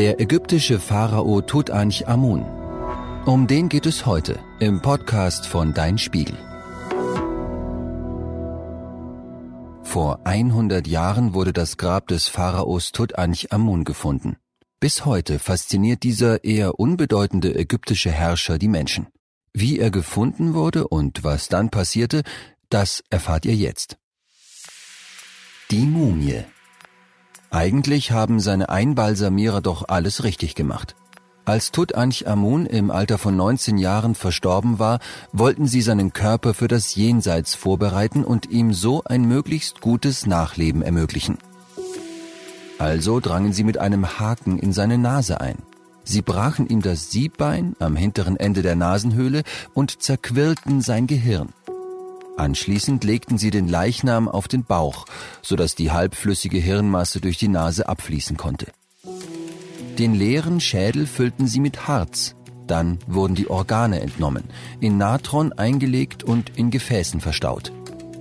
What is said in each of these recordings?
Der ägyptische Pharao Tutanchamun. Um den geht es heute im Podcast von Dein Spiegel. Vor 100 Jahren wurde das Grab des Pharaos Tutanchamun gefunden. Bis heute fasziniert dieser eher unbedeutende ägyptische Herrscher die Menschen. Wie er gefunden wurde und was dann passierte, das erfahrt ihr jetzt. Die Mumie eigentlich haben seine Einbalsamierer doch alles richtig gemacht. Als Tutanchamun im Alter von 19 Jahren verstorben war, wollten sie seinen Körper für das Jenseits vorbereiten und ihm so ein möglichst gutes Nachleben ermöglichen. Also drangen sie mit einem Haken in seine Nase ein. Sie brachen ihm das Siebbein am hinteren Ende der Nasenhöhle und zerquirlten sein Gehirn. Anschließend legten sie den Leichnam auf den Bauch, sodass die halbflüssige Hirnmasse durch die Nase abfließen konnte. Den leeren Schädel füllten sie mit Harz, dann wurden die Organe entnommen, in Natron eingelegt und in Gefäßen verstaut.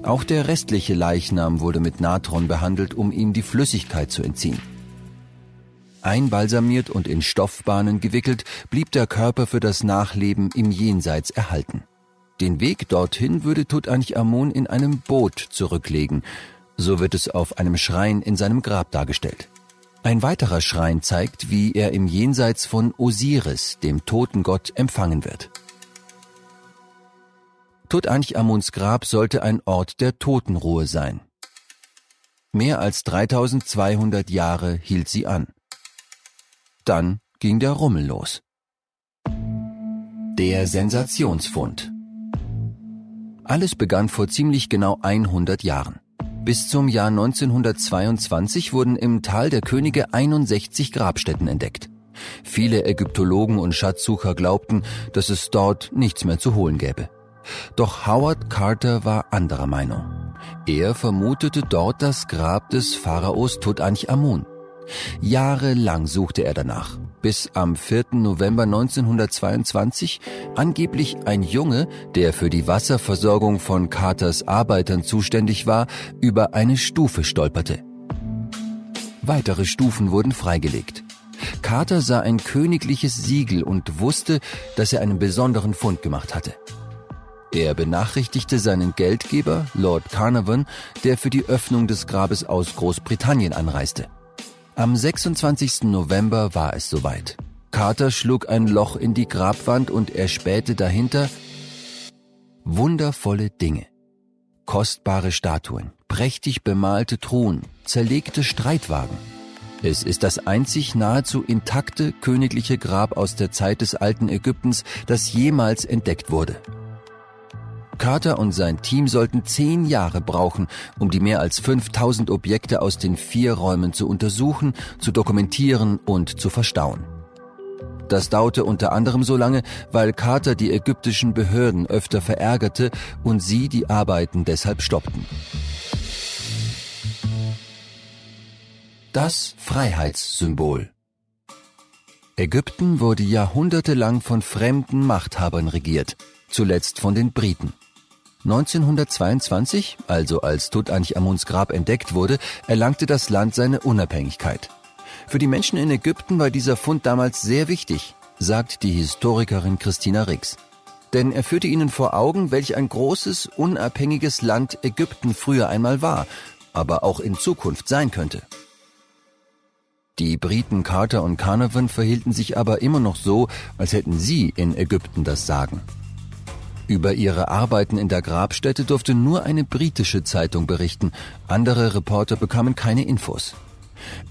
Auch der restliche Leichnam wurde mit Natron behandelt, um ihm die Flüssigkeit zu entziehen. Einbalsamiert und in Stoffbahnen gewickelt, blieb der Körper für das Nachleben im Jenseits erhalten. Den Weg dorthin würde Tutanchamun in einem Boot zurücklegen. So wird es auf einem Schrein in seinem Grab dargestellt. Ein weiterer Schrein zeigt, wie er im Jenseits von Osiris, dem Totengott, empfangen wird. Tutanchamuns Grab sollte ein Ort der Totenruhe sein. Mehr als 3200 Jahre hielt sie an. Dann ging der Rummel los. Der Sensationsfund. Alles begann vor ziemlich genau 100 Jahren. Bis zum Jahr 1922 wurden im Tal der Könige 61 Grabstätten entdeckt. Viele Ägyptologen und Schatzsucher glaubten, dass es dort nichts mehr zu holen gäbe. Doch Howard Carter war anderer Meinung. Er vermutete dort das Grab des Pharaos Tutanchamun. Jahrelang suchte er danach, bis am 4. November 1922 angeblich ein Junge, der für die Wasserversorgung von Carters Arbeitern zuständig war, über eine Stufe stolperte. Weitere Stufen wurden freigelegt. Carter sah ein königliches Siegel und wusste, dass er einen besonderen Fund gemacht hatte. Er benachrichtigte seinen Geldgeber, Lord Carnarvon, der für die Öffnung des Grabes aus Großbritannien anreiste. Am 26. November war es soweit. Carter schlug ein Loch in die Grabwand und erspähte dahinter wundervolle Dinge. Kostbare Statuen, prächtig bemalte Truhen, zerlegte Streitwagen. Es ist das einzig nahezu intakte königliche Grab aus der Zeit des alten Ägyptens, das jemals entdeckt wurde. Carter und sein Team sollten zehn Jahre brauchen, um die mehr als 5000 Objekte aus den vier Räumen zu untersuchen, zu dokumentieren und zu verstauen. Das dauerte unter anderem so lange, weil Carter die ägyptischen Behörden öfter verärgerte und sie die Arbeiten deshalb stoppten. Das Freiheitssymbol Ägypten wurde jahrhundertelang von fremden Machthabern regiert, zuletzt von den Briten. 1922, also als Tutanchamuns Grab entdeckt wurde, erlangte das Land seine Unabhängigkeit. Für die Menschen in Ägypten war dieser Fund damals sehr wichtig, sagt die Historikerin Christina Rix. Denn er führte ihnen vor Augen, welch ein großes, unabhängiges Land Ägypten früher einmal war, aber auch in Zukunft sein könnte. Die Briten Carter und Carnarvon verhielten sich aber immer noch so, als hätten sie in Ägypten das Sagen. Über ihre Arbeiten in der Grabstätte durfte nur eine britische Zeitung berichten. Andere Reporter bekamen keine Infos.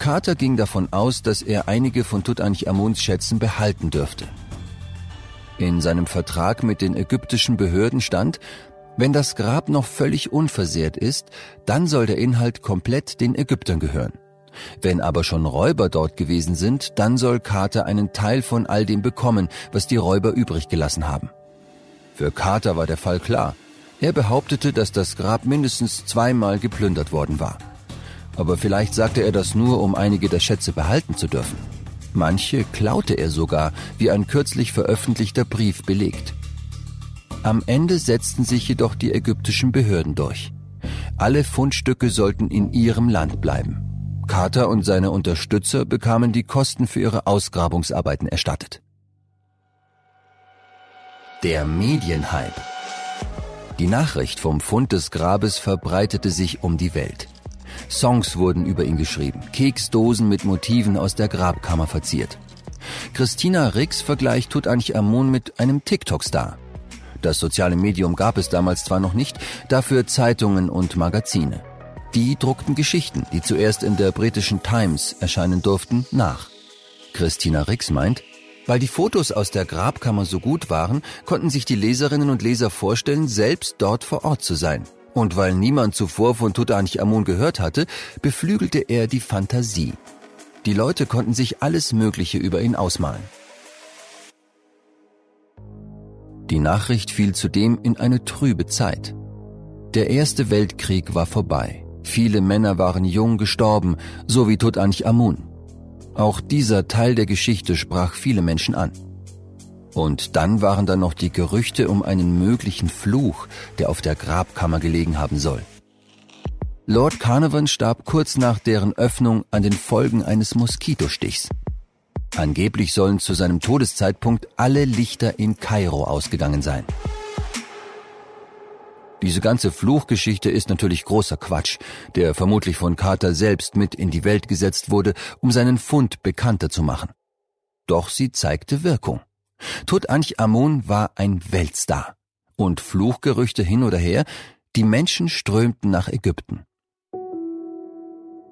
Carter ging davon aus, dass er einige von Tutanchamuns Schätzen behalten dürfte. In seinem Vertrag mit den ägyptischen Behörden stand, wenn das Grab noch völlig unversehrt ist, dann soll der Inhalt komplett den Ägyptern gehören. Wenn aber schon Räuber dort gewesen sind, dann soll Carter einen Teil von all dem bekommen, was die Räuber übrig gelassen haben. Für Carter war der Fall klar. Er behauptete, dass das Grab mindestens zweimal geplündert worden war. Aber vielleicht sagte er das nur, um einige der Schätze behalten zu dürfen. Manche klaute er sogar, wie ein kürzlich veröffentlichter Brief belegt. Am Ende setzten sich jedoch die ägyptischen Behörden durch. Alle Fundstücke sollten in ihrem Land bleiben. Carter und seine Unterstützer bekamen die Kosten für ihre Ausgrabungsarbeiten erstattet. Der Medienhype. Die Nachricht vom Fund des Grabes verbreitete sich um die Welt. Songs wurden über ihn geschrieben, Keksdosen mit Motiven aus der Grabkammer verziert. Christina Rix vergleicht Tutanchamun mit einem TikTok-Star. Das soziale Medium gab es damals zwar noch nicht, dafür Zeitungen und Magazine. Die druckten Geschichten, die zuerst in der britischen Times erscheinen durften, nach. Christina Rix meint, weil die Fotos aus der Grabkammer so gut waren, konnten sich die Leserinnen und Leser vorstellen, selbst dort vor Ort zu sein. Und weil niemand zuvor von Tutanchamun gehört hatte, beflügelte er die Fantasie. Die Leute konnten sich alles Mögliche über ihn ausmalen. Die Nachricht fiel zudem in eine trübe Zeit. Der Erste Weltkrieg war vorbei. Viele Männer waren jung gestorben, so wie Tutanchamun. Auch dieser Teil der Geschichte sprach viele Menschen an. Und dann waren da noch die Gerüchte um einen möglichen Fluch, der auf der Grabkammer gelegen haben soll. Lord Carnarvon starb kurz nach deren Öffnung an den Folgen eines Moskitostichs. Angeblich sollen zu seinem Todeszeitpunkt alle Lichter in Kairo ausgegangen sein. Diese ganze Fluchgeschichte ist natürlich großer Quatsch, der vermutlich von Carter selbst mit in die Welt gesetzt wurde, um seinen Fund bekannter zu machen. Doch sie zeigte Wirkung. Tutanchamun war ein Weltstar. Und Fluchgerüchte hin oder her, die Menschen strömten nach Ägypten.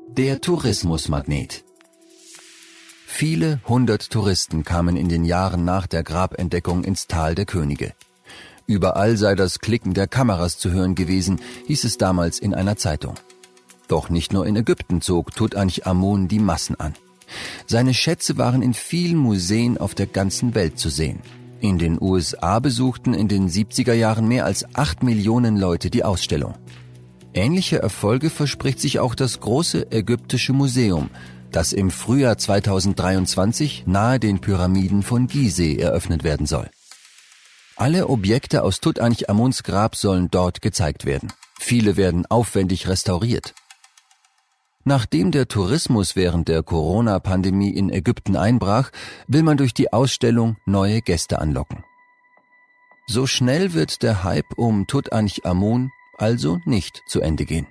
Der Tourismusmagnet. Viele hundert Touristen kamen in den Jahren nach der Grabentdeckung ins Tal der Könige. Überall sei das Klicken der Kameras zu hören gewesen, hieß es damals in einer Zeitung. Doch nicht nur in Ägypten zog Tutanchamun die Massen an. Seine Schätze waren in vielen Museen auf der ganzen Welt zu sehen. In den USA besuchten in den 70er Jahren mehr als acht Millionen Leute die Ausstellung. Ähnliche Erfolge verspricht sich auch das große ägyptische Museum, das im Frühjahr 2023 nahe den Pyramiden von Gizeh eröffnet werden soll. Alle Objekte aus Tutanchamuns Grab sollen dort gezeigt werden. Viele werden aufwendig restauriert. Nachdem der Tourismus während der Corona-Pandemie in Ägypten einbrach, will man durch die Ausstellung neue Gäste anlocken. So schnell wird der Hype um Tutanchamun also nicht zu Ende gehen.